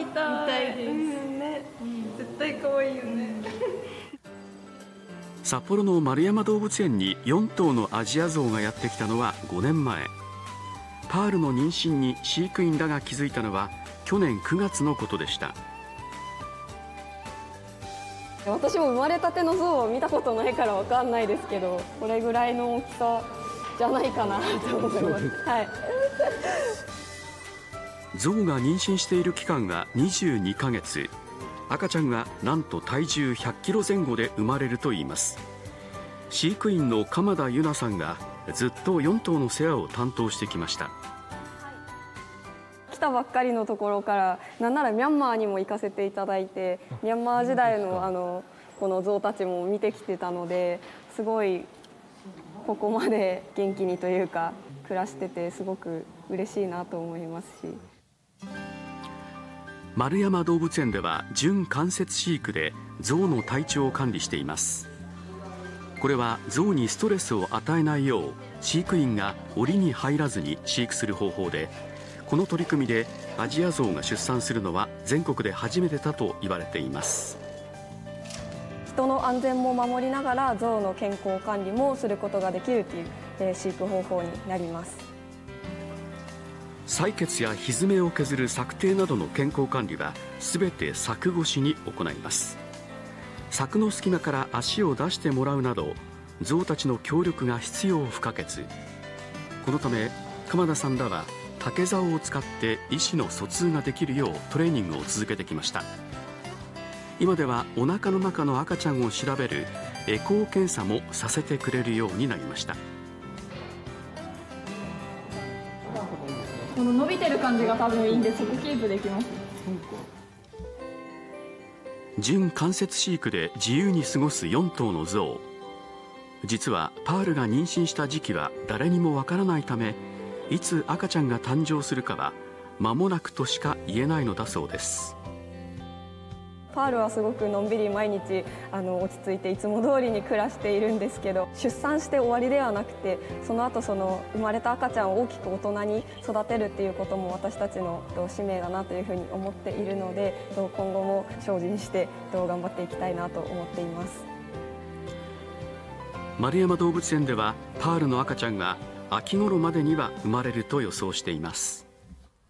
見た見たいです、うんね、絶対可愛いよね。札幌の丸山動物園に4頭のアジアゾウがやってきたのは5年前。パールの妊娠に飼育員らが気づいたのは去年9月のことでした。私も生まれたてのゾウを見たことないからわかんないですけどこれぐらいの大きさじゃないかなと思います、はい、ゾウが妊娠している期間は22ヶ月。赤ちゃんはなんと体重100キロ前後で生まれるといいます。飼育員の鎌田由奈さんがずっと4頭の世話を担当してきました。来たばっかりのところからなんならミャンマーにも行かせていただいてミャンマー時代のあのこの象たちも見てきてたのですごいここまで元気にというか暮らしててすごく嬉しいなと思いますし丸山動物園では準間接飼育で象の体調を管理しています。これは象にストレスを与えないよう飼育員が檻に入らずに飼育する方法でこの取り組みでアジアゾウが出産するのは全国で初めてだと言われています。人の安全も守りながら象の健康管理もすることができるという、え、飼育方法になります。採血やひづめを削る策定などの健康管理は全て柵越しに行います。柵の隙間から足を出してもらうなど象たちの協力が必要不可欠。このため鎌田さんらは竹竿を使って意思の疎通ができるようトレーニングを続けてきました。今ではお腹の中の赤ちゃんを調べるエコー検査もさせてくれるようになりました。この伸びてる感じが多分いいんでそこキープできます。準間接飼育で自由に過ごす4頭の象実はパールが妊娠した時期は誰にもわからないためいつ赤ちゃんが誕生するかは間もなくとしか言えないのだそうです。パールはすごくのんびり毎日あの落ち着いていつも通りに暮らしているんですけど出産して終わりではなくてその後その生まれた赤ちゃんを大きく大人に育てるっていうことも私たちの使命だなというふうに思っているので今後も精進して頑張っていきたいなと思っています。丸山動物園ではパールの赤ちゃんが秋頃までには生まれると予想しています。